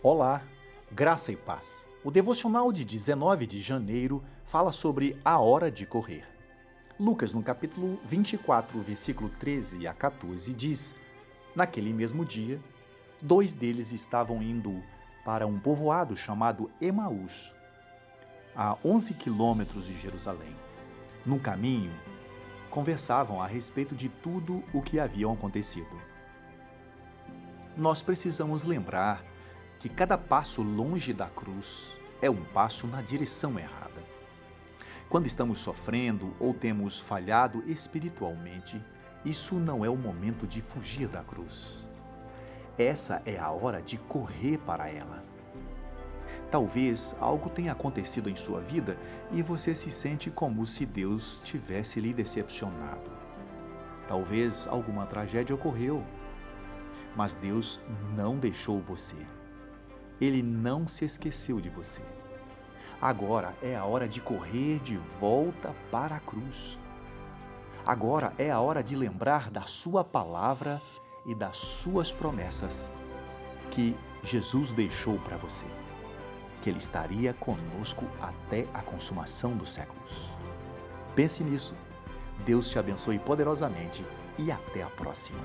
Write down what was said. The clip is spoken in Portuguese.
Olá, graça e paz. O devocional de 19 de janeiro fala sobre a hora de correr. Lucas, no capítulo 24, versículo 13 a 14, diz: Naquele mesmo dia, dois deles estavam indo para um povoado chamado Emaús, a 11 quilômetros de Jerusalém. No caminho, conversavam a respeito de tudo o que havia acontecido. Nós precisamos lembrar que cada passo longe da cruz é um passo na direção errada. Quando estamos sofrendo ou temos falhado espiritualmente, isso não é o momento de fugir da cruz. Essa é a hora de correr para ela. Talvez algo tenha acontecido em sua vida e você se sente como se Deus tivesse lhe decepcionado. Talvez alguma tragédia ocorreu, mas Deus não deixou você. Ele não se esqueceu de você. Agora é a hora de correr de volta para a cruz. Agora é a hora de lembrar da Sua palavra e das Suas promessas que Jesus deixou para você que Ele estaria conosco até a consumação dos séculos. Pense nisso. Deus te abençoe poderosamente e até a próxima.